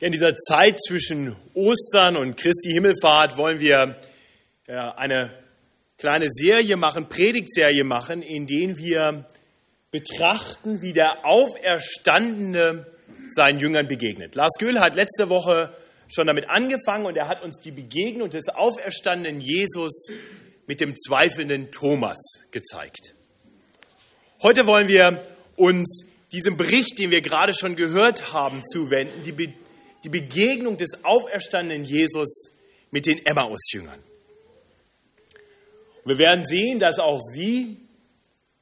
In dieser Zeit zwischen Ostern und Christi Himmelfahrt wollen wir eine kleine Serie machen, Predigtserie machen, in der wir betrachten, wie der Auferstandene seinen Jüngern begegnet. Lars Göhl hat letzte Woche schon damit angefangen und er hat uns die Begegnung des auferstandenen Jesus mit dem zweifelnden Thomas gezeigt. Heute wollen wir uns diesem Bericht, den wir gerade schon gehört haben, zuwenden, die die Begegnung des auferstandenen Jesus mit den Emmaus-Jüngern. Wir werden sehen, dass auch sie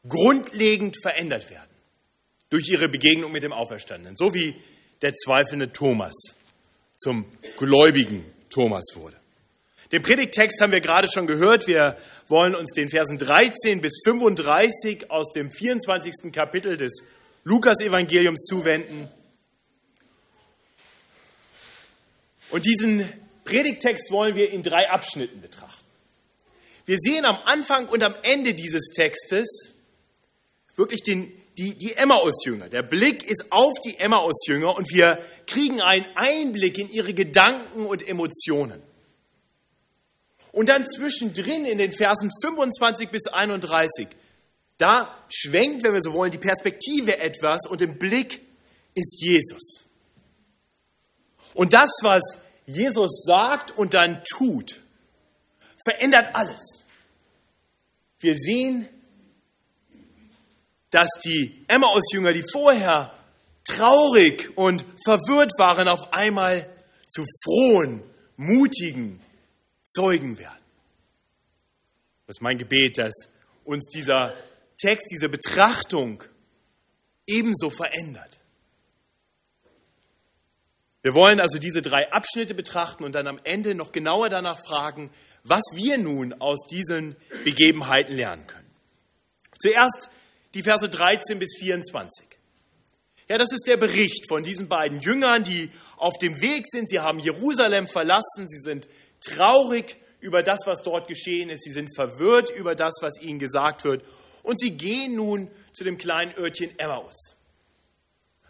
grundlegend verändert werden durch ihre Begegnung mit dem Auferstandenen, so wie der zweifelnde Thomas zum gläubigen Thomas wurde. Den Predigttext haben wir gerade schon gehört. Wir wollen uns den Versen 13 bis 35 aus dem 24. Kapitel des Lukas-Evangeliums zuwenden. Und diesen Predigtext wollen wir in drei Abschnitten betrachten. Wir sehen am Anfang und am Ende dieses Textes wirklich den, die, die Emmaus-Jünger. Der Blick ist auf die Emmaus-Jünger und wir kriegen einen Einblick in ihre Gedanken und Emotionen. Und dann zwischendrin in den Versen 25 bis 31, da schwenkt, wenn wir so wollen, die Perspektive etwas und im Blick ist Jesus. Und das, was Jesus sagt und dann tut, verändert alles. Wir sehen, dass die Emmaus-Jünger, die vorher traurig und verwirrt waren, auf einmal zu frohen, mutigen Zeugen werden. Das ist mein Gebet, dass uns dieser Text, diese Betrachtung ebenso verändert. Wir wollen also diese drei Abschnitte betrachten und dann am Ende noch genauer danach fragen, was wir nun aus diesen Begebenheiten lernen können. Zuerst die Verse 13 bis 24. Ja, das ist der Bericht von diesen beiden Jüngern, die auf dem Weg sind. Sie haben Jerusalem verlassen. Sie sind traurig über das, was dort geschehen ist. Sie sind verwirrt über das, was ihnen gesagt wird. Und sie gehen nun zu dem kleinen Örtchen Emmaus.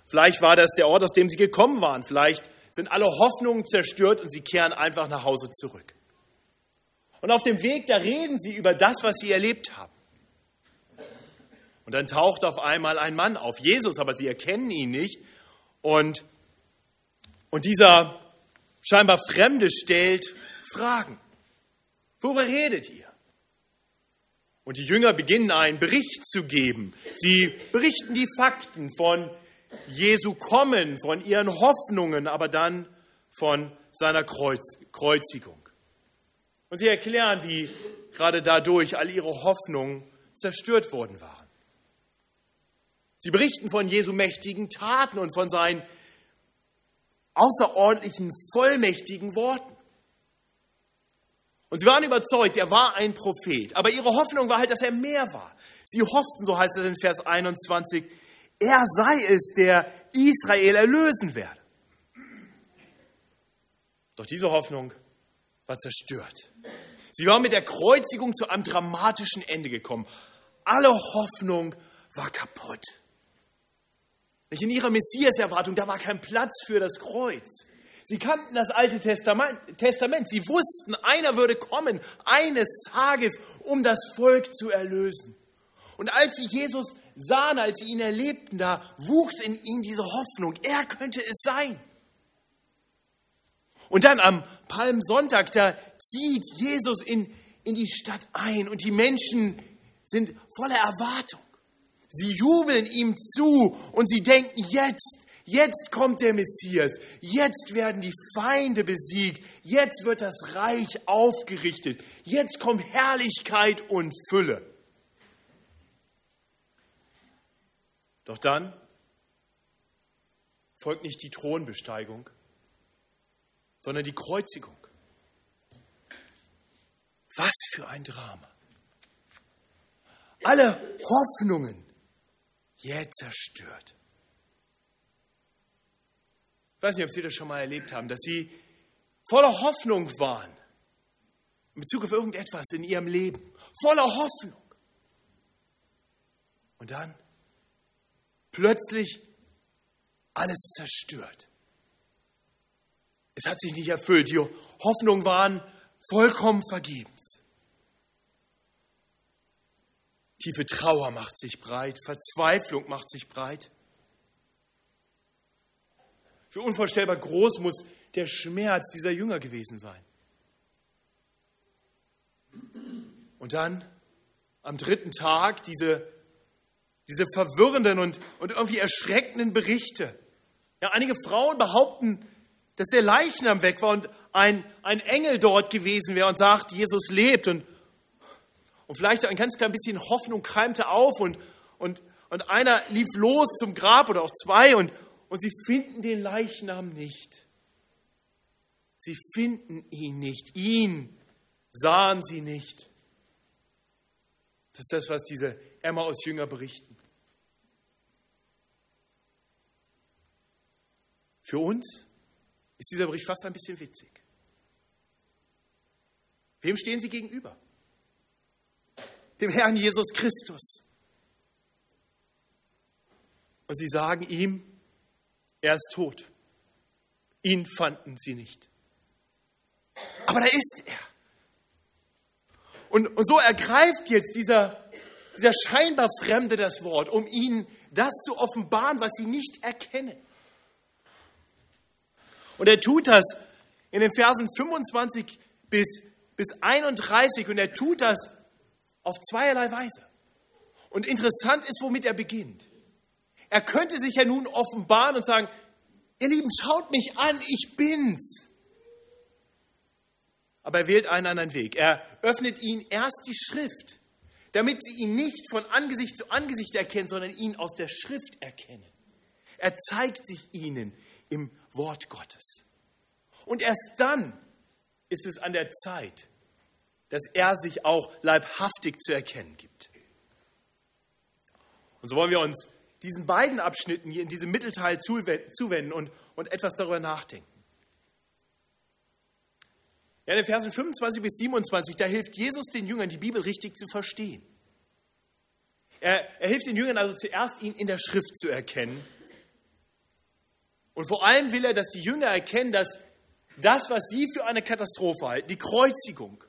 Vielleicht war das der Ort, aus dem sie gekommen waren. Vielleicht sind alle Hoffnungen zerstört und sie kehren einfach nach Hause zurück. Und auf dem Weg, da reden sie über das, was sie erlebt haben. Und dann taucht auf einmal ein Mann auf, Jesus, aber sie erkennen ihn nicht. Und, und dieser scheinbar Fremde stellt Fragen. Worüber redet ihr? Und die Jünger beginnen einen Bericht zu geben. Sie berichten die Fakten von Jesu Kommen, von ihren Hoffnungen, aber dann von seiner Kreuz, Kreuzigung. Und sie erklären, wie gerade dadurch all ihre Hoffnungen zerstört worden waren. Sie berichten von Jesu mächtigen Taten und von seinen außerordentlichen, vollmächtigen Worten. Und sie waren überzeugt, er war ein Prophet. Aber ihre Hoffnung war halt, dass er mehr war. Sie hofften, so heißt es in Vers 21, er sei es, der Israel erlösen werde. Doch diese Hoffnung war zerstört. Sie war mit der Kreuzigung zu einem dramatischen Ende gekommen. Alle Hoffnung war kaputt. In ihrer Messias-Erwartung, da war kein Platz für das Kreuz. Sie kannten das Alte Testament. Sie wussten, einer würde kommen, eines Tages, um das Volk zu erlösen. Und als sie Jesus sahen, als sie ihn erlebten, da wuchs in ihnen diese Hoffnung, er könnte es sein. Und dann am Palmsonntag, da zieht Jesus in, in die Stadt ein und die Menschen sind voller Erwartung. Sie jubeln ihm zu und sie denken, jetzt, jetzt kommt der Messias, jetzt werden die Feinde besiegt, jetzt wird das Reich aufgerichtet, jetzt kommt Herrlichkeit und Fülle. Doch dann folgt nicht die Thronbesteigung, sondern die Kreuzigung. Was für ein Drama. Alle Hoffnungen jäh zerstört. Ich weiß nicht, ob Sie das schon mal erlebt haben, dass Sie voller Hoffnung waren in Bezug auf irgendetwas in Ihrem Leben. Voller Hoffnung. Und dann plötzlich alles zerstört. Es hat sich nicht erfüllt. Die Hoffnungen waren vollkommen vergebens. Tiefe Trauer macht sich breit, Verzweiflung macht sich breit. Wie unvorstellbar groß muss der Schmerz dieser Jünger gewesen sein. Und dann am dritten Tag diese, diese verwirrenden und, und irgendwie erschreckenden Berichte. Ja, einige Frauen behaupten, dass der Leichnam weg war und ein, ein Engel dort gewesen wäre und sagt, Jesus lebt. Und, und vielleicht ein ganz klein bisschen Hoffnung keimte auf und, und, und einer lief los zum Grab oder auch zwei und, und sie finden den Leichnam nicht. Sie finden ihn nicht. Ihn sahen sie nicht. Das ist das, was diese Emmaus-Jünger berichten. Für uns ist dieser Bericht fast ein bisschen witzig. Wem stehen sie gegenüber? Dem Herrn Jesus Christus. Und sie sagen ihm, er ist tot. Ihn fanden sie nicht. Aber da ist er. Und, und so ergreift jetzt dieser, dieser scheinbar Fremde das Wort, um ihnen das zu offenbaren, was sie nicht erkennen. Und er tut das in den Versen 25 bis, bis 31 und er tut das auf zweierlei Weise. Und interessant ist, womit er beginnt. Er könnte sich ja nun offenbaren und sagen, ihr Lieben, schaut mich an, ich bin's. Aber er wählt einen anderen Weg. Er öffnet ihnen erst die Schrift, damit sie ihn nicht von Angesicht zu Angesicht erkennen, sondern ihn aus der Schrift erkennen. Er zeigt sich ihnen im Wort Gottes. Und erst dann ist es an der Zeit, dass er sich auch leibhaftig zu erkennen gibt. Und so wollen wir uns diesen beiden Abschnitten hier in diesem Mittelteil zuwenden und, und etwas darüber nachdenken. Ja, in den Versen 25 bis 27, da hilft Jesus den Jüngern, die Bibel richtig zu verstehen. Er, er hilft den Jüngern also zuerst, ihn in der Schrift zu erkennen. Und vor allem will er, dass die Jünger erkennen, dass das, was sie für eine Katastrophe halten, die Kreuzigung,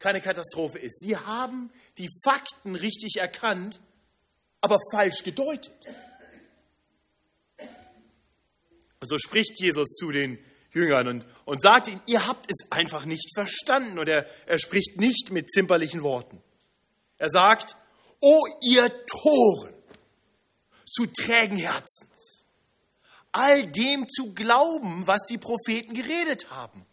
keine Katastrophe ist. Sie haben die Fakten richtig erkannt, aber falsch gedeutet. Und so spricht Jesus zu den Jüngern und, und sagt ihnen, ihr habt es einfach nicht verstanden. Und er, er spricht nicht mit zimperlichen Worten. Er sagt, O ihr Toren, zu trägen Herzens, all dem zu glauben, was die Propheten geredet haben,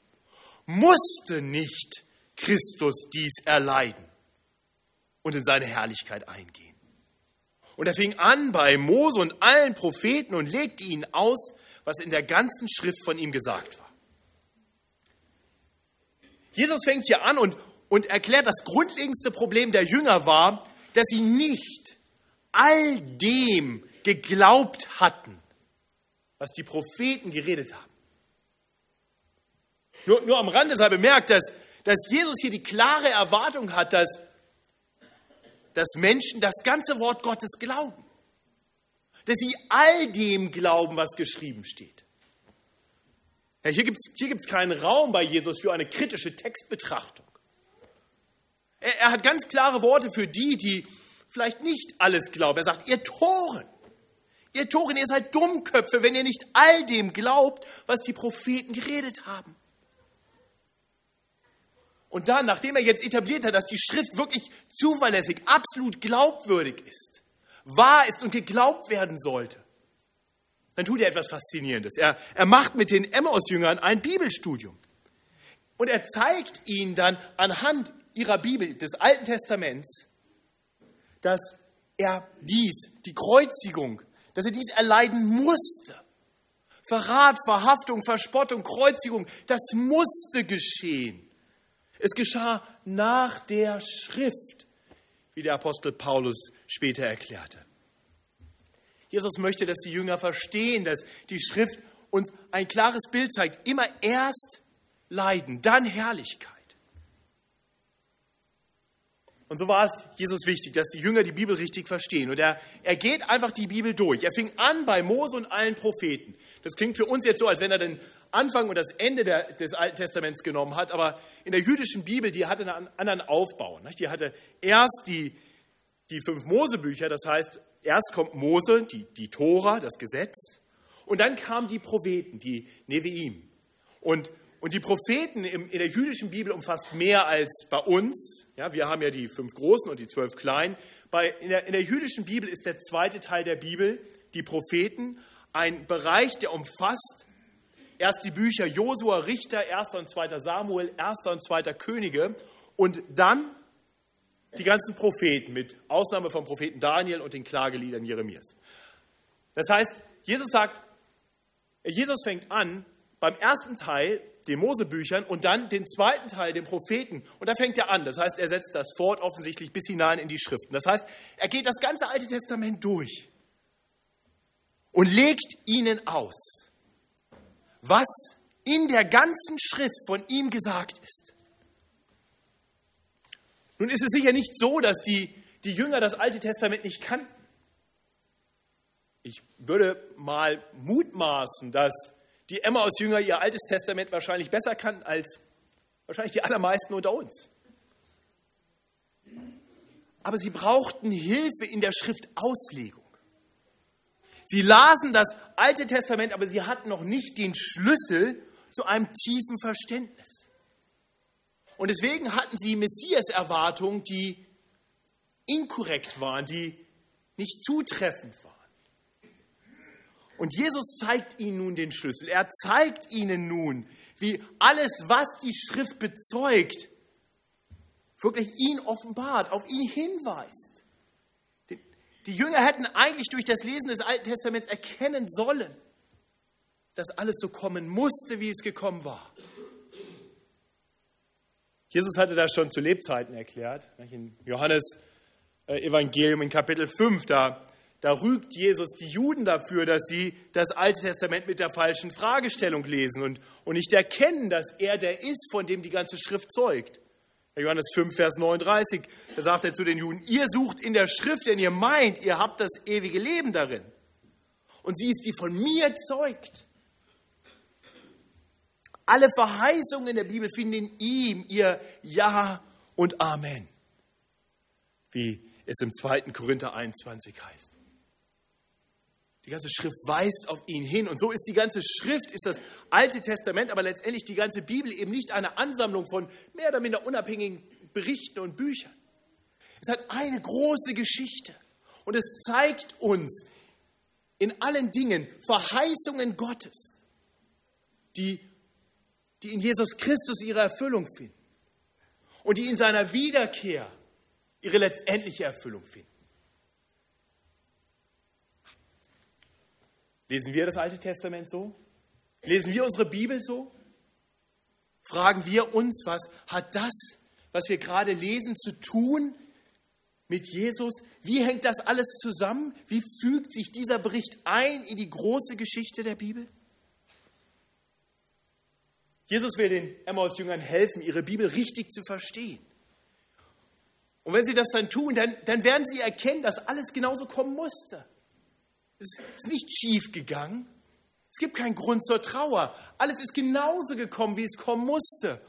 musste nicht Christus dies erleiden und in seine Herrlichkeit eingehen. Und er fing an bei Mose und allen Propheten und legte ihnen aus, was in der ganzen Schrift von ihm gesagt war. Jesus fängt hier an und, und erklärt, das grundlegendste Problem der Jünger war, dass sie nicht all dem geglaubt hatten, was die Propheten geredet haben. Nur, nur am Rande sei bemerkt, dass, dass Jesus hier die klare Erwartung hat, dass, dass Menschen das ganze Wort Gottes glauben dass sie all dem glauben, was geschrieben steht. Ja, hier gibt es hier gibt's keinen Raum bei Jesus für eine kritische Textbetrachtung. Er, er hat ganz klare Worte für die, die vielleicht nicht alles glauben. Er sagt, ihr Toren, ihr Toren, ihr seid Dummköpfe, wenn ihr nicht all dem glaubt, was die Propheten geredet haben. Und dann, nachdem er jetzt etabliert hat, dass die Schrift wirklich zuverlässig, absolut glaubwürdig ist, wahr ist und geglaubt werden sollte, dann tut er etwas Faszinierendes. Er, er macht mit den Emmaus-Jüngern ein Bibelstudium. Und er zeigt ihnen dann anhand ihrer Bibel des Alten Testaments, dass er dies, die Kreuzigung, dass er dies erleiden musste. Verrat, Verhaftung, Verspottung, Kreuzigung, das musste geschehen. Es geschah nach der Schrift wie der Apostel Paulus später erklärte. Jesus möchte, dass die Jünger verstehen, dass die Schrift uns ein klares Bild zeigt. Immer erst Leiden, dann Herrlichkeit. Und so war es Jesus wichtig, dass die Jünger die Bibel richtig verstehen. Und er, er geht einfach die Bibel durch. Er fing an bei Mose und allen Propheten. Das klingt für uns jetzt so, als wenn er dann Anfang und das Ende der, des Alten Testaments genommen hat, aber in der jüdischen Bibel, die hatte einen anderen Aufbau. Die hatte erst die, die fünf Mosebücher, das heißt, erst kommt Mose, die, die Tora, das Gesetz, und dann kamen die Propheten, die Neviim. Und, und die Propheten in der jüdischen Bibel umfasst mehr als bei uns. Ja, wir haben ja die fünf großen und die zwölf kleinen. Bei, in, der, in der jüdischen Bibel ist der zweite Teil der Bibel, die Propheten, ein Bereich, der umfasst erst die Bücher Josua, Richter, 1. und 2. Samuel, 1. und 2. Könige und dann die ganzen Propheten, mit Ausnahme vom Propheten Daniel und den Klageliedern Jeremias. Das heißt, Jesus sagt, Jesus fängt an beim ersten Teil, den Mosebüchern, und dann den zweiten Teil, den Propheten. Und da fängt er an. Das heißt, er setzt das fort offensichtlich bis hinein in die Schriften. Das heißt, er geht das ganze Alte Testament durch und legt ihnen aus, was in der ganzen Schrift von ihm gesagt ist. Nun ist es sicher nicht so, dass die, die Jünger das Alte Testament nicht kannten. Ich würde mal mutmaßen, dass die Emmaus-Jünger ihr Altes Testament wahrscheinlich besser kannten als wahrscheinlich die allermeisten unter uns. Aber sie brauchten Hilfe in der Schriftauslegung. Sie lasen das Alte Testament, aber sie hatten noch nicht den Schlüssel zu einem tiefen Verständnis. Und deswegen hatten sie Messias-Erwartungen, die inkorrekt waren, die nicht zutreffend waren. Und Jesus zeigt ihnen nun den Schlüssel. Er zeigt ihnen nun, wie alles, was die Schrift bezeugt, wirklich ihn offenbart, auf ihn hinweist. Die Jünger hätten eigentlich durch das Lesen des Alten Testaments erkennen sollen, dass alles so kommen musste, wie es gekommen war. Jesus hatte das schon zu Lebzeiten erklärt. In Johannes äh, Evangelium in Kapitel 5, da, da rügt Jesus die Juden dafür, dass sie das Alte Testament mit der falschen Fragestellung lesen und, und nicht erkennen, dass er der ist, von dem die ganze Schrift zeugt. Johannes 5, Vers 39, da sagt er zu den Juden, ihr sucht in der Schrift, denn ihr meint, ihr habt das ewige Leben darin. Und sie ist, die von mir zeugt. Alle Verheißungen in der Bibel finden in ihm ihr Ja und Amen, wie es im 2. Korinther 21 heißt. Die ganze Schrift weist auf ihn hin. Und so ist die ganze Schrift, ist das Alte Testament, aber letztendlich die ganze Bibel eben nicht eine Ansammlung von mehr oder minder unabhängigen Berichten und Büchern. Es hat eine große Geschichte. Und es zeigt uns in allen Dingen Verheißungen Gottes, die, die in Jesus Christus ihre Erfüllung finden und die in seiner Wiederkehr ihre letztendliche Erfüllung finden. Lesen wir das Alte Testament so? Lesen wir unsere Bibel so? Fragen wir uns, was hat das, was wir gerade lesen, zu tun mit Jesus? Wie hängt das alles zusammen? Wie fügt sich dieser Bericht ein in die große Geschichte der Bibel? Jesus will den Emmaus-Jüngern helfen, ihre Bibel richtig zu verstehen. Und wenn sie das dann tun, dann, dann werden sie erkennen, dass alles genauso kommen musste. Es ist nicht schief gegangen. Es gibt keinen Grund zur Trauer. Alles ist genauso gekommen, wie es kommen musste.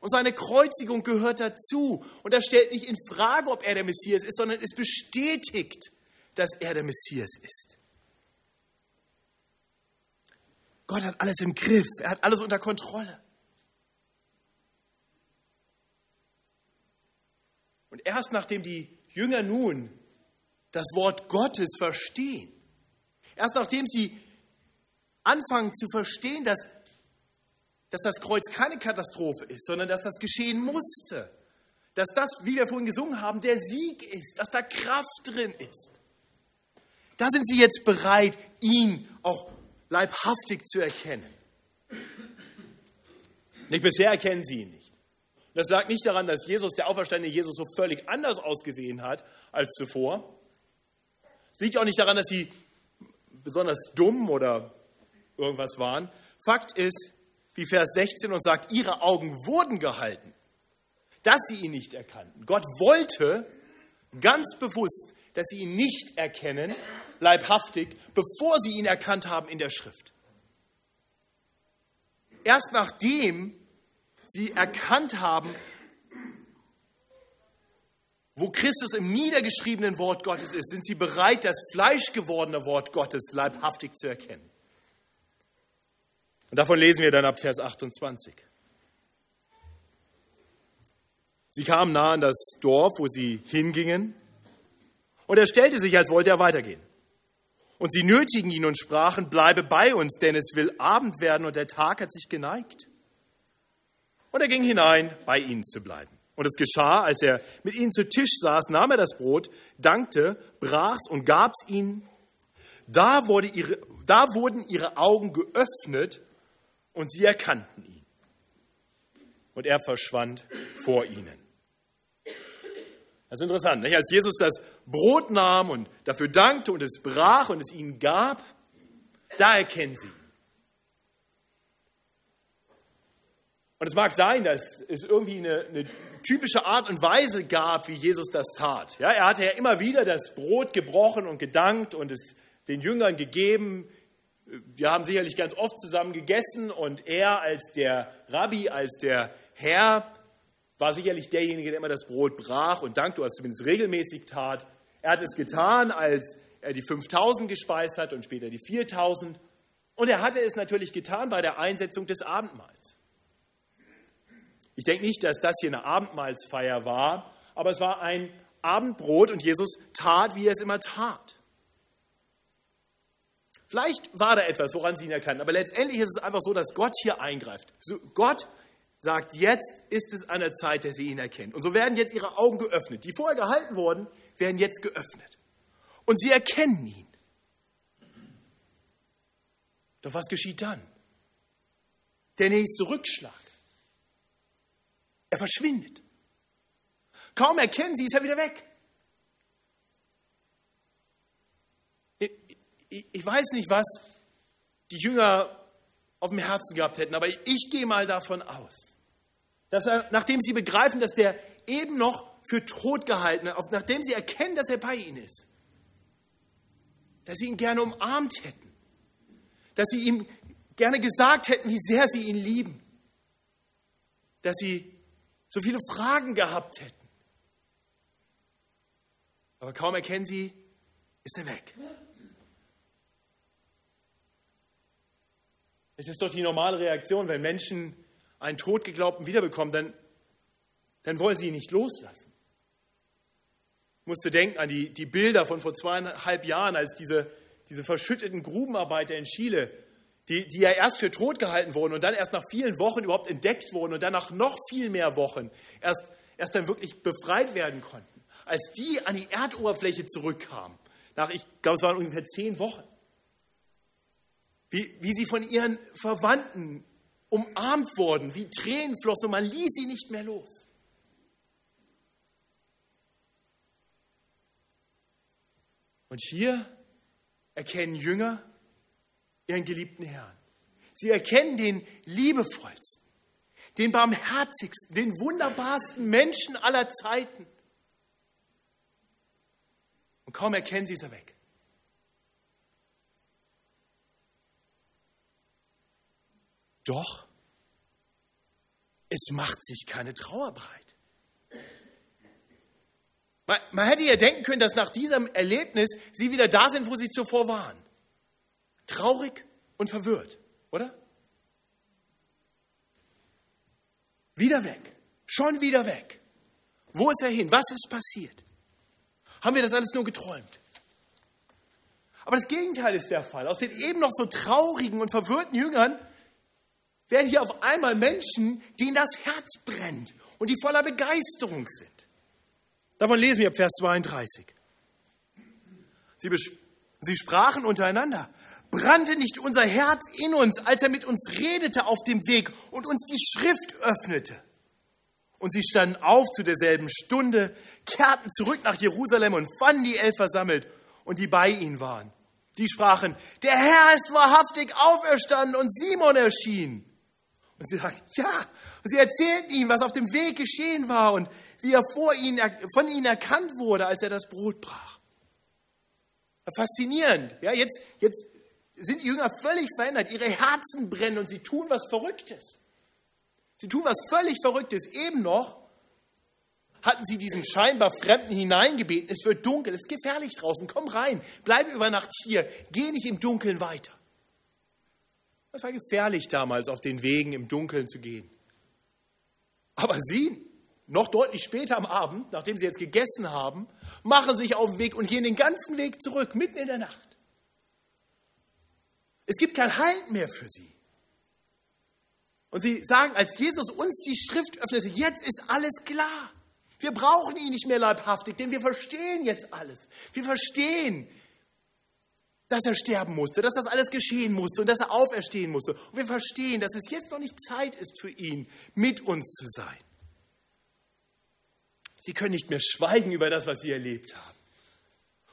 Und seine Kreuzigung gehört dazu. Und er stellt nicht in Frage, ob er der Messias ist, sondern es bestätigt, dass er der Messias ist. Gott hat alles im Griff. Er hat alles unter Kontrolle. Und erst nachdem die Jünger nun das Wort Gottes verstehen, Erst nachdem sie anfangen zu verstehen, dass, dass das Kreuz keine Katastrophe ist, sondern dass das geschehen musste, dass das, wie wir vorhin gesungen haben, der Sieg ist, dass da Kraft drin ist. Da sind sie jetzt bereit, ihn auch leibhaftig zu erkennen. Nicht bisher erkennen sie ihn nicht. Das lag nicht daran, dass Jesus, der auferstandene Jesus, so völlig anders ausgesehen hat als zuvor. Es liegt auch nicht daran, dass sie besonders dumm oder irgendwas waren. Fakt ist, wie Vers 16 und sagt, ihre Augen wurden gehalten, dass sie ihn nicht erkannten. Gott wollte ganz bewusst, dass sie ihn nicht erkennen, leibhaftig, bevor sie ihn erkannt haben in der Schrift. Erst nachdem sie erkannt haben, wo Christus im niedergeschriebenen Wort Gottes ist, sind sie bereit, das fleischgewordene Wort Gottes leibhaftig zu erkennen. Und davon lesen wir dann ab Vers 28. Sie kamen nah an das Dorf, wo sie hingingen, und er stellte sich, als wollte er weitergehen. Und sie nötigen ihn und sprachen, bleibe bei uns, denn es will Abend werden und der Tag hat sich geneigt. Und er ging hinein, bei ihnen zu bleiben. Und es geschah, als er mit ihnen zu Tisch saß, nahm er das Brot, dankte, brach's und gab's ihnen. Da, wurde ihre, da wurden ihre Augen geöffnet und sie erkannten ihn. Und er verschwand vor ihnen. Das ist interessant. Nicht? Als Jesus das Brot nahm und dafür dankte und es brach und es ihnen gab, da erkennen sie ihn. Und es mag sein, dass es irgendwie eine, eine, typische Art und Weise gab, wie Jesus das tat. Ja, er hatte ja immer wieder das Brot gebrochen und gedankt und es den Jüngern gegeben. Wir haben sicherlich ganz oft zusammen gegessen und er als der Rabbi, als der Herr, war sicherlich derjenige, der immer das Brot brach und dankte, oder zumindest regelmäßig tat. Er hat es getan, als er die 5000 gespeist hat und später die 4000. Und er hatte es natürlich getan bei der Einsetzung des Abendmahls. Ich denke nicht, dass das hier eine Abendmahlsfeier war, aber es war ein Abendbrot und Jesus tat, wie er es immer tat. Vielleicht war da etwas, woran sie ihn erkannten, aber letztendlich ist es einfach so, dass Gott hier eingreift. Gott sagt, jetzt ist es an der Zeit, dass sie ihn erkennen. Und so werden jetzt ihre Augen geöffnet. Die vorher gehalten wurden, werden jetzt geöffnet. Und sie erkennen ihn. Doch was geschieht dann? Der nächste Rückschlag. Er verschwindet. Kaum erkennen sie, ist er wieder weg. Ich, weiß nicht, was die Jünger auf dem Herzen gehabt hätten, aber ich, ich gehe mal davon aus, dass er, nachdem sie begreifen, dass der eben noch für tot gehalten hat, nachdem sie erkennen, dass er bei ihnen ist, dass sie ihn gerne umarmt hätten, dass sie ihm gerne gesagt hätten, wie sehr sie ihn lieben, dass sie so viele Fragen gehabt hätten. Aber kaum erkennen sie, ist er weg. Es ist doch die normale Reaktion, wenn Menschen einen Todgeglaubten wiederbekommen, dann, dann wollen sie ihn nicht loslassen. Ich musste denken an die, die Bilder von vor zweieinhalb Jahren, als diese, diese verschütteten Grubenarbeiter in Chile die, die ja erst für tot gehalten wurden und dann erst nach vielen Wochen überhaupt entdeckt wurden und dann nach noch viel mehr Wochen erst, erst dann wirklich befreit werden konnten. Als die an die Erdoberfläche zurückkamen, nach, ich glaube, es waren ungefähr zehn Wochen, wie, wie sie von ihren Verwandten umarmt wurden, wie Tränen flossen, man ließ sie nicht mehr los. Und hier erkennen Jünger, ihren geliebten Herrn. Sie erkennen den liebevollsten, den barmherzigsten, den wunderbarsten Menschen aller Zeiten. Und kaum erkennen sie, ist er weg. Doch, es macht sich keine Trauer breit. Man, man hätte ja denken können, dass nach diesem Erlebnis sie wieder da sind, wo sie zuvor waren traurig und verwirrt, oder? Wieder weg, schon wieder weg. Wo ist er hin? Was ist passiert? Haben wir das alles nur geträumt? Aber das Gegenteil ist der Fall. Aus den eben noch so traurigen und verwirrten Jüngern werden hier auf einmal Menschen, denen das Herz brennt und die voller Begeisterung sind. Davon lesen wir ab Vers 32. Sie, sie sprachen untereinander brannte nicht unser Herz in uns, als er mit uns redete auf dem Weg und uns die Schrift öffnete. Und sie standen auf zu derselben Stunde, kehrten zurück nach Jerusalem und fanden die Elf versammelt und die bei ihnen waren. Die sprachen, der Herr ist wahrhaftig auferstanden und Simon erschien. Und sie sagten, ja. Und sie erzählten ihm, was auf dem Weg geschehen war und wie er vor ihnen, von ihnen erkannt wurde, als er das Brot brach. Faszinierend. Ja, jetzt, jetzt sind die Jünger völlig verändert. Ihre Herzen brennen und sie tun was Verrücktes. Sie tun was völlig Verrücktes. Eben noch hatten sie diesen scheinbar Fremden hineingebeten. Es wird dunkel, es ist gefährlich draußen. Komm rein, bleib über Nacht hier, geh nicht im Dunkeln weiter. Es war gefährlich damals, auf den Wegen im Dunkeln zu gehen. Aber sie, noch deutlich später am Abend, nachdem sie jetzt gegessen haben, machen sich auf den Weg und gehen den ganzen Weg zurück, mitten in der Nacht. Es gibt kein Halt mehr für sie. Und sie sagen, als Jesus uns die Schrift öffnete, jetzt ist alles klar. Wir brauchen ihn nicht mehr leibhaftig, denn wir verstehen jetzt alles. Wir verstehen, dass er sterben musste, dass das alles geschehen musste und dass er auferstehen musste. Und wir verstehen, dass es jetzt noch nicht Zeit ist für ihn, mit uns zu sein. Sie können nicht mehr schweigen über das, was sie erlebt haben.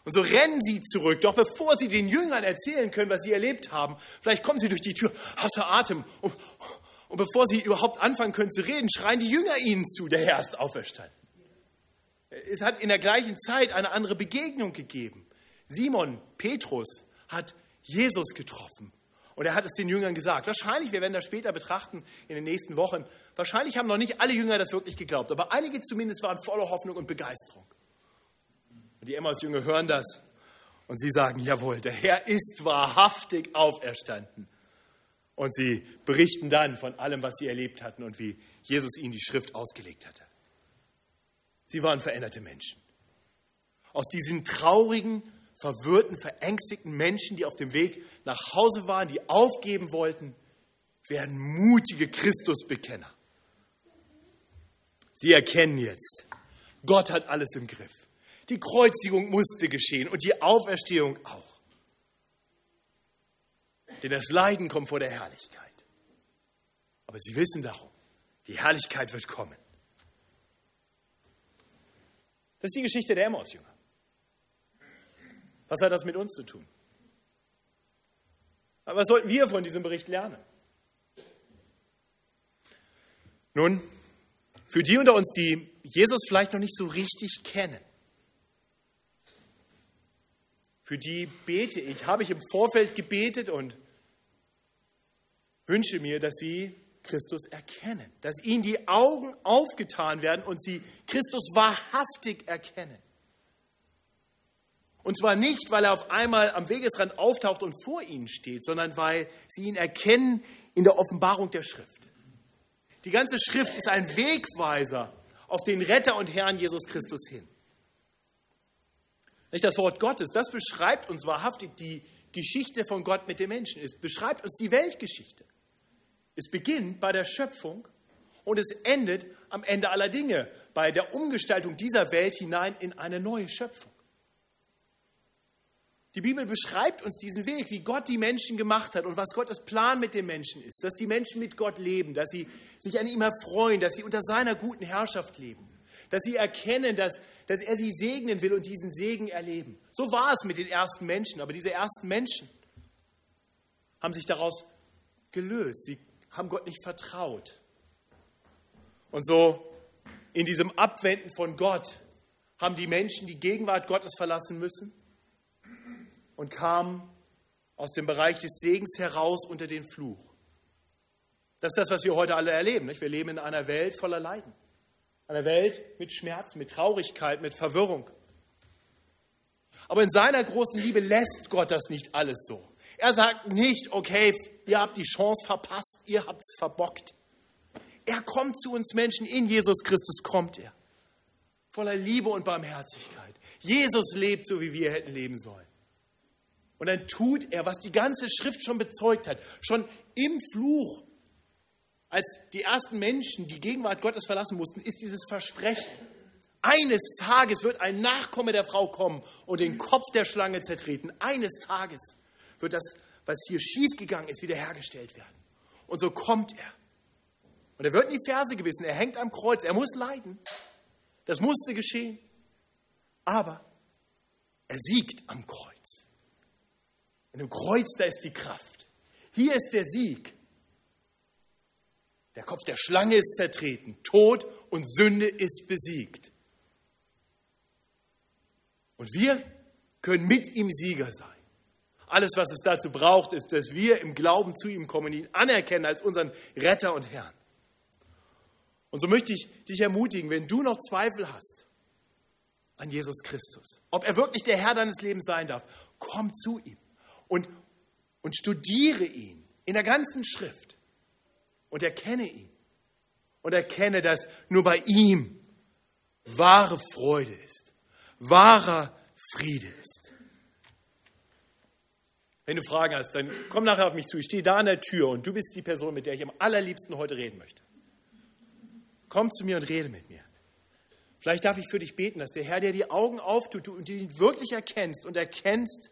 Und so rennen sie zurück. Doch bevor sie den Jüngern erzählen können, was sie erlebt haben, vielleicht kommen sie durch die Tür außer Atem. Und, und bevor sie überhaupt anfangen können zu reden, schreien die Jünger ihnen zu, der Herr ist auferstanden. Es hat in der gleichen Zeit eine andere Begegnung gegeben. Simon Petrus hat Jesus getroffen. Und er hat es den Jüngern gesagt. Wahrscheinlich, wir werden das später betrachten in den nächsten Wochen, wahrscheinlich haben noch nicht alle Jünger das wirklich geglaubt, aber einige zumindest waren voller Hoffnung und Begeisterung. Und die Emmaus-Jünger hören das und sie sagen, jawohl, der Herr ist wahrhaftig auferstanden. Und sie berichten dann von allem, was sie erlebt hatten und wie Jesus ihnen die Schrift ausgelegt hatte. Sie waren veränderte Menschen. Aus diesen traurigen, verwirrten, verängstigten Menschen, die auf dem Weg nach Hause waren, die aufgeben wollten, werden mutige Christusbekenner. Sie erkennen jetzt, Gott hat alles im Griff. Die Kreuzigung musste geschehen und die Auferstehung auch. Denn das Leiden kommt vor der Herrlichkeit. Aber sie wissen darum, die Herrlichkeit wird kommen. Das ist die Geschichte der Emmaus-Jünger. Was hat das mit uns zu tun? Aber was sollten wir von diesem Bericht lernen? Nun, für die unter uns, die Jesus vielleicht noch nicht so richtig kennen, für die bete ich, habe ich im Vorfeld gebetet und wünsche mir, dass sie Christus erkennen, dass ihnen die Augen aufgetan werden und sie Christus wahrhaftig erkennen. Und zwar nicht, weil er auf einmal am Wegesrand auftaucht und vor ihnen steht, sondern weil sie ihn erkennen in der Offenbarung der Schrift. Die ganze Schrift ist ein Wegweiser auf den Retter und Herrn Jesus Christus hin. Das Wort Gottes, das beschreibt uns wahrhaftig die Geschichte von Gott mit den Menschen. Es beschreibt uns die Weltgeschichte. Es beginnt bei der Schöpfung und es endet am Ende aller Dinge, bei der Umgestaltung dieser Welt hinein in eine neue Schöpfung. Die Bibel beschreibt uns diesen Weg, wie Gott die Menschen gemacht hat und was Gottes Plan mit den Menschen ist, dass die Menschen mit Gott leben, dass sie sich an ihm erfreuen, dass sie unter seiner guten Herrschaft leben, dass sie erkennen, dass, dass er sie segnen will und diesen Segen erleben. So war es mit den ersten Menschen, aber diese ersten Menschen haben sich daraus gelöst. Sie haben Gott nicht vertraut. Und so in diesem Abwenden von Gott haben die Menschen die Gegenwart Gottes verlassen müssen und kam aus dem Bereich des Segens heraus unter den Fluch. Das ist das, was wir heute alle erleben. Nicht? Wir leben in einer Welt voller Leiden. Einer Welt mit Schmerz, mit Traurigkeit, mit Verwirrung. Aber in seiner großen Liebe lässt Gott das nicht alles so. Er sagt nicht, okay, ihr habt die Chance verpasst, ihr habt es verbockt. Er kommt zu uns Menschen, in Jesus Christus kommt er. Voller Liebe und Barmherzigkeit. Jesus lebt so, wie wir hätten leben sollen. Und dann tut er, was die ganze Schrift schon bezeugt hat. Schon im Fluch, als die ersten Menschen die Gegenwart Gottes verlassen mussten, ist dieses Versprechen. Eines Tages wird ein Nachkomme der Frau kommen und den Kopf der Schlange zertreten. Eines Tages wird das, was hier schiefgegangen ist, wiederhergestellt werden. Und so kommt er. Und er wird in die Ferse gebissen. Er hängt am Kreuz. Er muss leiden. Das musste geschehen. Aber er siegt am Kreuz. In dem Kreuz, da ist die Kraft. Hier ist der Sieg. Der Kopf der Schlange ist zertreten. Tod und Sünde ist besiegt. Und wir können mit ihm Sieger sein. Alles, was es dazu braucht, ist, dass wir im Glauben zu ihm kommen und ihn anerkennen als unseren Retter und Herrn. Und so möchte ich dich ermutigen, wenn du noch Zweifel hast an Jesus Christus, ob er wirklich der Herr deines Lebens sein darf, komm zu ihm und, und studiere ihn in der ganzen Schrift und erkenne ihn und erkenne, dass nur bei ihm wahre Freude ist, wahrer Friede ist. Wenn du Fragen hast, dann komm nachher auf mich zu. Ich stehe da an der Tür und du bist die Person, mit der ich am allerliebsten heute reden möchte. Komm zu mir und rede mit mir. Vielleicht darf ich für dich beten, dass der Herr dir die Augen auftut und du ihn wirklich erkennst und erkennst,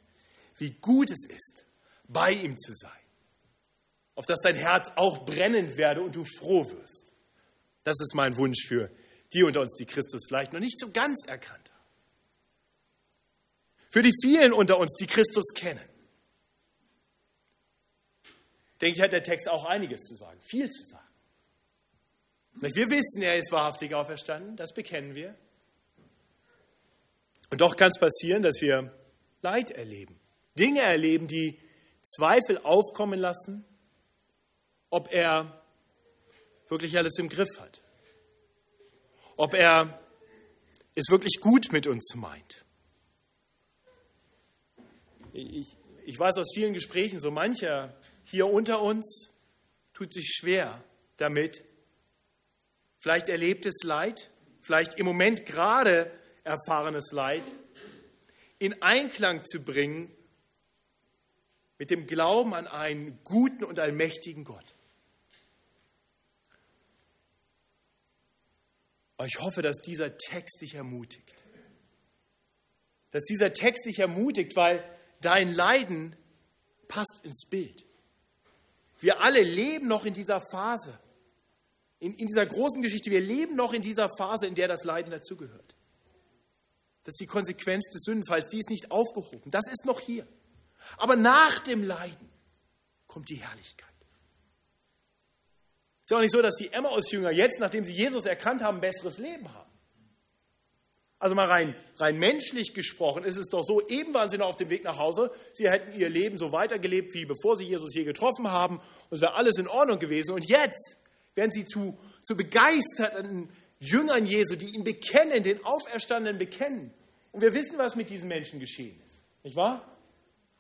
wie gut es ist, bei ihm zu sein. Auf dass dein Herz auch brennend werde und du froh wirst. Das ist mein Wunsch für die unter uns, die Christus vielleicht noch nicht so ganz erkannt haben. Für die vielen unter uns, die Christus kennen denke ich, hat der Text auch einiges zu sagen, viel zu sagen. Wir wissen, er ist wahrhaftig auferstanden, das bekennen wir. Und doch kann es passieren, dass wir Leid erleben, Dinge erleben, die Zweifel aufkommen lassen, ob er wirklich alles im Griff hat, ob er es wirklich gut mit uns meint. Ich, ich weiß aus vielen Gesprächen, so mancher hier unter uns tut sich schwer damit, vielleicht erlebtes Leid, vielleicht im Moment gerade erfahrenes Leid, in Einklang zu bringen mit dem Glauben an einen guten und allmächtigen Gott. Aber ich hoffe, dass dieser Text dich ermutigt. Dass dieser Text dich ermutigt, weil dein Leiden passt ins Bild. Wir alle leben noch in dieser Phase, in, in dieser großen Geschichte, wir leben noch in dieser Phase, in der das Leiden dazugehört. Das ist die Konsequenz des Sündenfalls, die ist nicht aufgehoben. Das ist noch hier. Aber nach dem Leiden kommt die Herrlichkeit. Ist auch nicht so, dass die Emmaus-Jünger jetzt, nachdem sie Jesus erkannt haben, ein besseres Leben haben. Also mal rein, rein menschlich gesprochen ist es doch so, eben waren sie noch auf dem Weg nach Hause, sie hätten ihr Leben so weitergelebt, wie bevor sie Jesus hier getroffen haben, und es wäre alles in Ordnung gewesen. Und jetzt werden sie zu, zu begeisterten Jüngern Jesu, die ihn bekennen, den Auferstandenen bekennen. Und wir wissen, was mit diesen Menschen geschehen ist. Nicht wahr?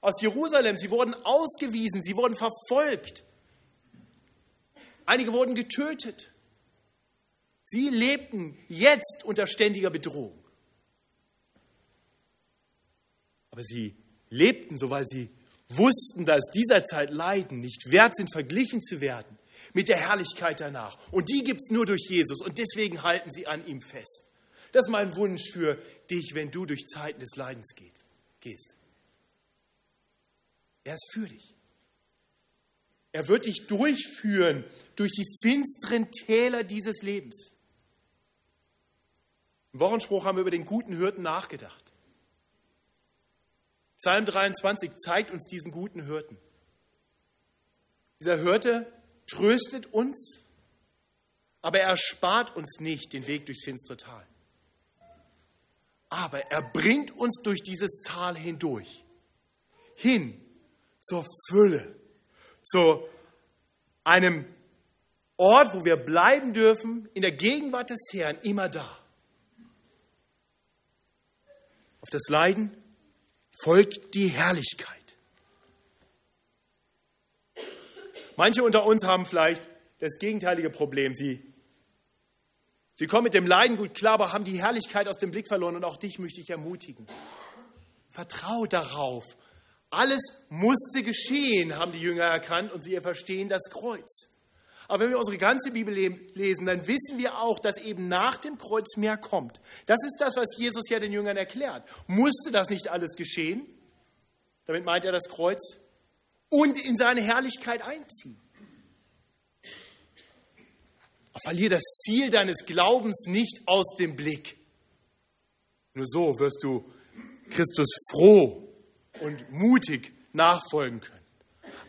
Aus Jerusalem, sie wurden ausgewiesen, sie wurden verfolgt. Einige wurden getötet. Sie lebten jetzt unter ständiger Bedrohung. Aber sie lebten so, weil sie wussten, dass dieser Zeit Leiden nicht wert sind, verglichen zu werden mit der Herrlichkeit danach. Und die gibt es nur durch Jesus. Und deswegen halten sie an ihm fest. Das ist mein Wunsch für dich, wenn du durch Zeiten des Leidens geht, gehst. Er ist für dich. Er wird dich durchführen durch die finsteren Täler dieses Lebens. Im Wochenspruch haben wir über den guten Hirten nachgedacht. Psalm 23 zeigt uns diesen guten Hirten. Dieser Hirte tröstet uns, aber er erspart uns nicht den Weg durchs finstere Tal. Aber er bringt uns durch dieses Tal hindurch, hin zur Fülle, zu einem Ort, wo wir bleiben dürfen, in der Gegenwart des Herrn, immer da. Auf das Leiden folgt die Herrlichkeit. Manche unter uns haben vielleicht das gegenteilige Problem. Sie, sie kommen mit dem Leiden gut klar, aber haben die Herrlichkeit aus dem Blick verloren. Und auch dich möchte ich ermutigen. Vertrau darauf. Alles musste geschehen, haben die Jünger erkannt und sie verstehen das Kreuz. Aber wenn wir unsere ganze Bibel lesen, dann wissen wir auch, dass eben nach dem Kreuz mehr kommt. Das ist das, was Jesus ja den Jüngern erklärt. Musste das nicht alles geschehen? Damit meint er das Kreuz. Und in seine Herrlichkeit einziehen. Verlier das Ziel deines Glaubens nicht aus dem Blick. Nur so wirst du Christus froh und mutig nachfolgen können.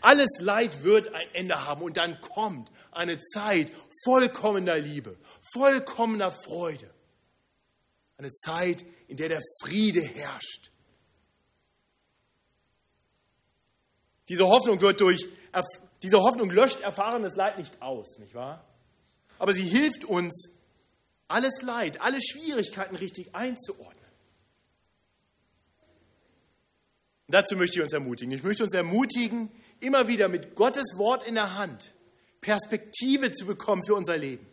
Alles Leid wird ein Ende haben und dann kommt eine Zeit vollkommener Liebe, vollkommener Freude. Eine Zeit, in der der Friede herrscht. Diese Hoffnung wird durch, diese Hoffnung löscht erfahrenes Leid nicht aus, nicht wahr? Aber sie hilft uns, alles Leid, alle Schwierigkeiten richtig einzuordnen. Und dazu möchte ich uns ermutigen. Ich möchte uns ermutigen, immer wieder mit Gottes Wort in der Hand Perspektive zu bekommen für unser Leben.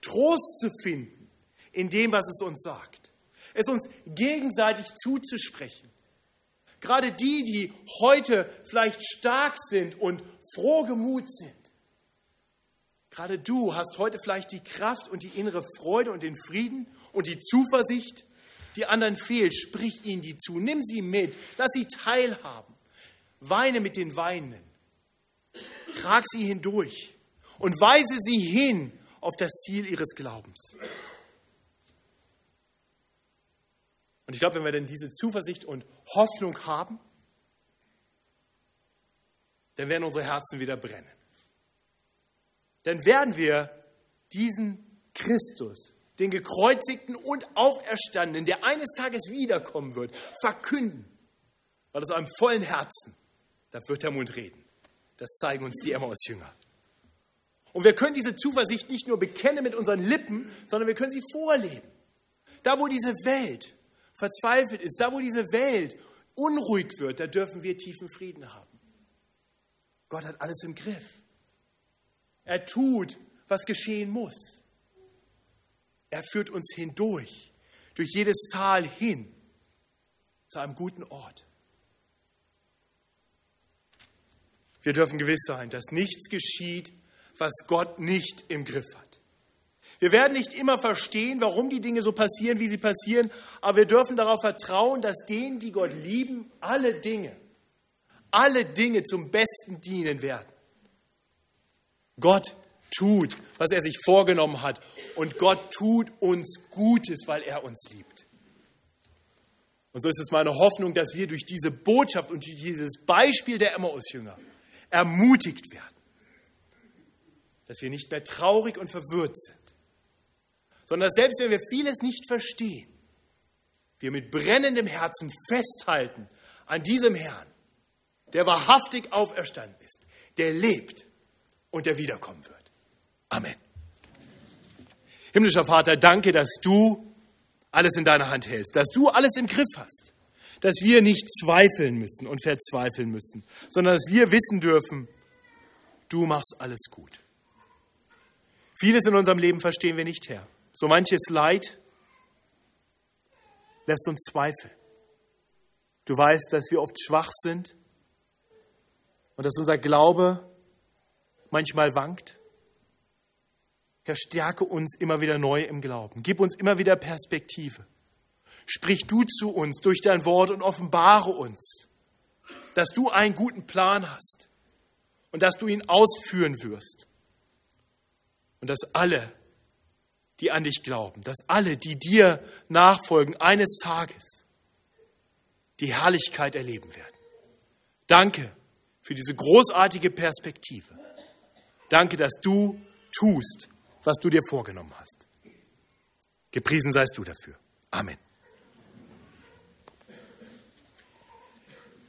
Trost zu finden in dem, was es uns sagt. Es uns gegenseitig zuzusprechen. Gerade die, die heute vielleicht stark sind und frohgemut sind. Gerade du hast heute vielleicht die Kraft und die innere Freude und den Frieden und die Zuversicht, die anderen fehlt. Sprich ihnen die zu. Nimm sie mit. Lass sie teilhaben. Weine mit den Weinenden. Trag sie hindurch und weise sie hin auf das Ziel ihres Glaubens. Und ich glaube, wenn wir dann diese Zuversicht und Hoffnung haben, dann werden unsere Herzen wieder brennen. Dann werden wir diesen Christus, den gekreuzigten und auferstandenen, der eines Tages wiederkommen wird, verkünden. Weil aus einem vollen Herzen, da wird der Mund reden. Das zeigen uns die Emmaus-Jünger. Und wir können diese Zuversicht nicht nur bekennen mit unseren Lippen, sondern wir können sie vorleben. Da, wo diese Welt verzweifelt ist, da, wo diese Welt unruhig wird, da dürfen wir tiefen Frieden haben. Gott hat alles im Griff. Er tut, was geschehen muss. Er führt uns hindurch, durch jedes Tal hin zu einem guten Ort. Wir dürfen gewiss sein, dass nichts geschieht, was Gott nicht im Griff hat. Wir werden nicht immer verstehen, warum die Dinge so passieren, wie sie passieren, aber wir dürfen darauf vertrauen, dass denen, die Gott lieben, alle Dinge, alle Dinge zum Besten dienen werden. Gott tut, was er sich vorgenommen hat und Gott tut uns Gutes, weil er uns liebt. Und so ist es meine Hoffnung, dass wir durch diese Botschaft und dieses Beispiel der Emmaus-Jünger ermutigt werden dass wir nicht mehr traurig und verwirrt sind, sondern dass selbst wenn wir vieles nicht verstehen, wir mit brennendem Herzen festhalten an diesem Herrn, der wahrhaftig auferstanden ist, der lebt und der wiederkommen wird. Amen. Himmlischer Vater, danke, dass du alles in deiner Hand hältst, dass du alles im Griff hast, dass wir nicht zweifeln müssen und verzweifeln müssen, sondern dass wir wissen dürfen, du machst alles gut. Vieles in unserem Leben verstehen wir nicht, Herr. So manches Leid lässt uns zweifeln. Du weißt, dass wir oft schwach sind und dass unser Glaube manchmal wankt. Herr, stärke uns immer wieder neu im Glauben. Gib uns immer wieder Perspektive. Sprich du zu uns durch dein Wort und offenbare uns, dass du einen guten Plan hast und dass du ihn ausführen wirst. Und dass alle, die an dich glauben, dass alle, die dir nachfolgen, eines Tages die Herrlichkeit erleben werden. Danke für diese großartige Perspektive. Danke, dass du tust, was du dir vorgenommen hast. Gepriesen seist du dafür. Amen.